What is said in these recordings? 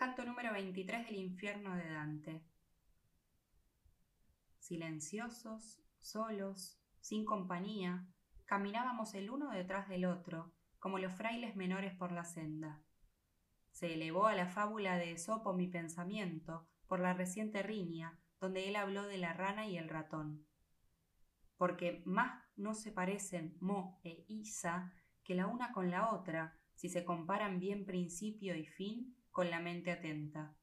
Canto número 23 del infierno de Dante. Silenciosos, solos, sin compañía, caminábamos el uno detrás del otro, como los frailes menores por la senda. Se elevó a la fábula de Esopo mi pensamiento por la reciente riña, donde él habló de la rana y el ratón. Porque más no se parecen Mo e Isa que la una con la otra, si se comparan bien principio y fin con la mente atenta.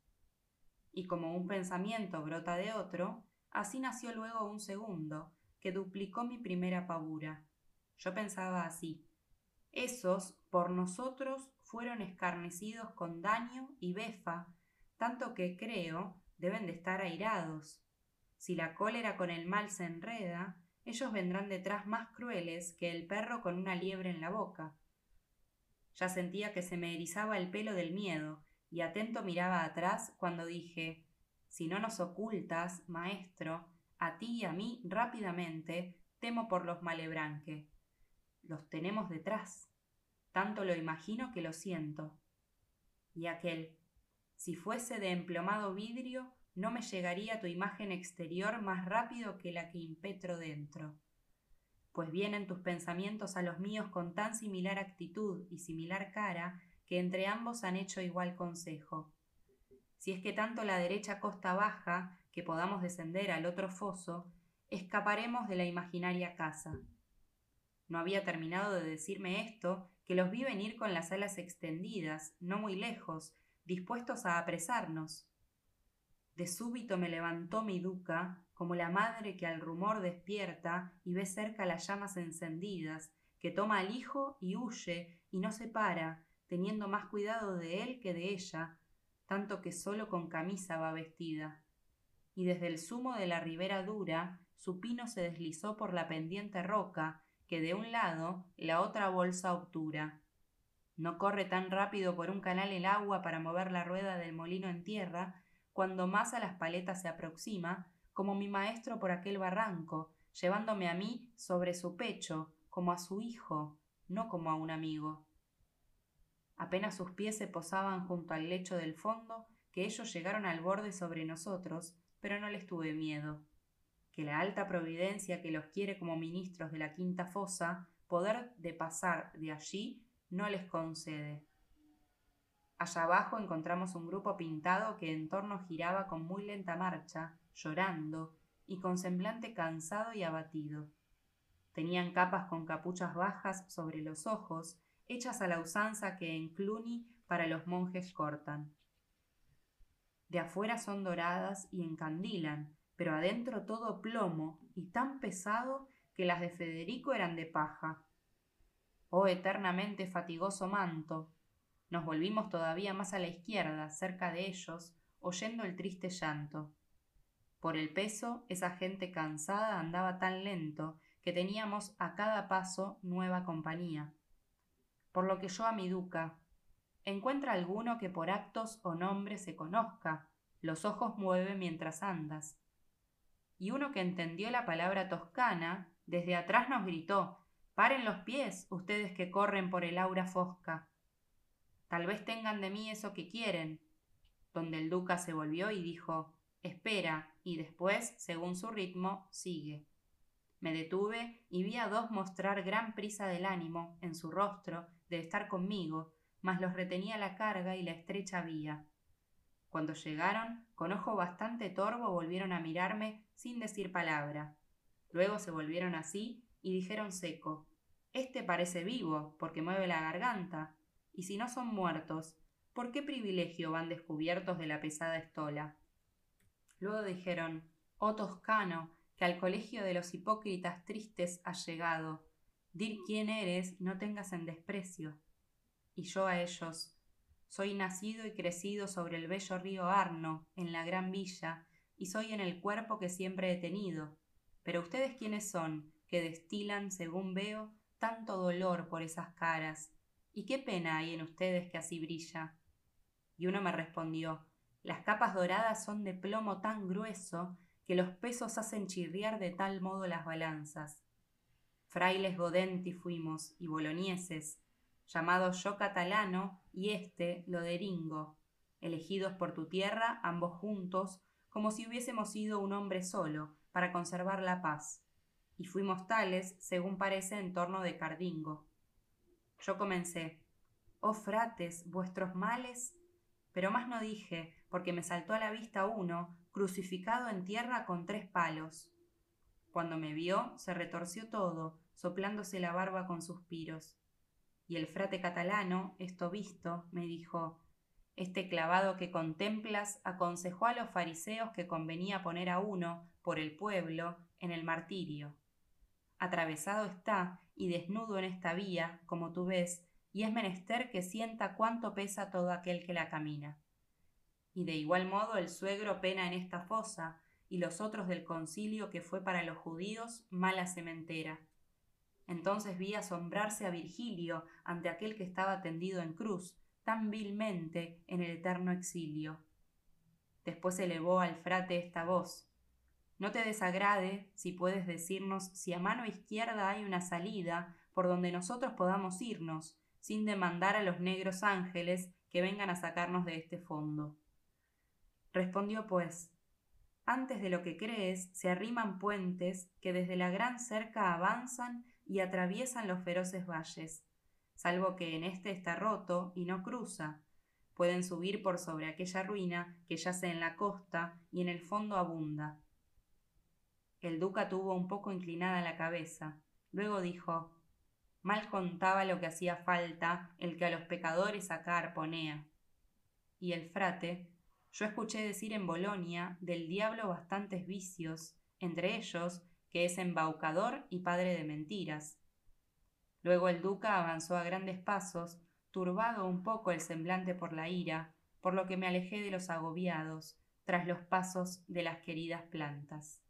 Y como un pensamiento brota de otro, así nació luego un segundo, que duplicó mi primera pavura. Yo pensaba así. Esos, por nosotros, fueron escarnecidos con daño y befa, tanto que creo deben de estar airados. Si la cólera con el mal se enreda, ellos vendrán detrás más crueles que el perro con una liebre en la boca. Ya sentía que se me erizaba el pelo del miedo, y atento miraba atrás cuando dije Si no nos ocultas, maestro, a ti y a mí rápidamente, temo por los malebranque. Los tenemos detrás. Tanto lo imagino que lo siento. Y aquel Si fuese de emplomado vidrio, no me llegaría tu imagen exterior más rápido que la que impetro dentro pues vienen tus pensamientos a los míos con tan similar actitud y similar cara que entre ambos han hecho igual consejo. Si es que tanto la derecha costa baja que podamos descender al otro foso, escaparemos de la imaginaria casa. No había terminado de decirme esto que los vi venir con las alas extendidas, no muy lejos, dispuestos a apresarnos. De súbito me levantó mi duca, como la madre que al rumor despierta y ve cerca las llamas encendidas, que toma al hijo y huye y no se para, teniendo más cuidado de él que de ella, tanto que solo con camisa va vestida. Y desde el sumo de la ribera dura, su pino se deslizó por la pendiente roca, que de un lado la otra bolsa obtura. No corre tan rápido por un canal el agua para mover la rueda del molino en tierra, cuando más a las paletas se aproxima, como mi maestro por aquel barranco, llevándome a mí sobre su pecho, como a su hijo, no como a un amigo. Apenas sus pies se posaban junto al lecho del fondo, que ellos llegaron al borde sobre nosotros, pero no les tuve miedo. Que la alta providencia que los quiere como ministros de la quinta fosa, poder de pasar de allí, no les concede. Allá abajo encontramos un grupo pintado que en torno giraba con muy lenta marcha, llorando y con semblante cansado y abatido. Tenían capas con capuchas bajas sobre los ojos, hechas a la usanza que en Cluny para los monjes cortan. De afuera son doradas y encandilan, pero adentro todo plomo y tan pesado que las de Federico eran de paja. Oh eternamente fatigoso manto. Nos volvimos todavía más a la izquierda, cerca de ellos, oyendo el triste llanto. Por el peso, esa gente cansada andaba tan lento que teníamos a cada paso nueva compañía. Por lo que yo a mi duca, encuentra alguno que por actos o nombres se conozca, los ojos mueve mientras andas. Y uno que entendió la palabra toscana, desde atrás nos gritó, paren los pies, ustedes que corren por el aura fosca. Tal vez tengan de mí eso que quieren. Donde el duca se volvió y dijo, espera, y después, según su ritmo, sigue. Me detuve y vi a dos mostrar gran prisa del ánimo en su rostro de estar conmigo, mas los retenía la carga y la estrecha vía. Cuando llegaron, con ojo bastante torvo volvieron a mirarme sin decir palabra. Luego se volvieron así y dijeron seco Este parece vivo, porque mueve la garganta, y si no son muertos, ¿por qué privilegio van descubiertos de la pesada estola? Luego dijeron, oh toscano, que al colegio de los hipócritas tristes has llegado. Dir quién eres, no tengas en desprecio. Y yo a ellos, soy nacido y crecido sobre el bello río Arno, en la gran villa, y soy en el cuerpo que siempre he tenido. Pero ustedes quiénes son, que destilan, según veo, tanto dolor por esas caras, y qué pena hay en ustedes que así brilla. Y uno me respondió, las capas doradas son de plomo tan grueso que los pesos hacen chirriar de tal modo las balanzas. Frailes Godenti fuimos y bolonieses, llamados yo catalano y este loderingo. elegidos por tu tierra, ambos juntos, como si hubiésemos sido un hombre solo, para conservar la paz. Y fuimos tales, según parece, en torno de Cardingo. Yo comencé, oh frates, vuestros males, pero más no dije, porque me saltó a la vista uno, crucificado en tierra con tres palos. Cuando me vio, se retorció todo, soplándose la barba con suspiros. Y el frate catalano, esto visto, me dijo, este clavado que contemplas aconsejó a los fariseos que convenía poner a uno, por el pueblo, en el martirio. Atravesado está y desnudo en esta vía, como tú ves, y es menester que sienta cuánto pesa todo aquel que la camina. Y de igual modo el suegro pena en esta fosa, y los otros del concilio que fue para los judíos mala sementera. Entonces vi asombrarse a Virgilio ante aquel que estaba tendido en cruz, tan vilmente en el eterno exilio. Después elevó al frate esta voz. No te desagrade si puedes decirnos si a mano izquierda hay una salida por donde nosotros podamos irnos, sin demandar a los negros ángeles que vengan a sacarnos de este fondo. Respondió pues, antes de lo que crees se arriman puentes que desde la gran cerca avanzan y atraviesan los feroces valles salvo que en este está roto y no cruza. Pueden subir por sobre aquella ruina que yace en la costa y en el fondo abunda. El duca tuvo un poco inclinada la cabeza. Luego dijo Mal contaba lo que hacía falta el que a los pecadores acá ponea. Y el frate, yo escuché decir en Bolonia del diablo bastantes vicios, entre ellos que es embaucador y padre de mentiras, Luego el duca avanzó a grandes pasos, turbado un poco el semblante por la ira, por lo que me alejé de los agobiados, tras los pasos de las queridas plantas.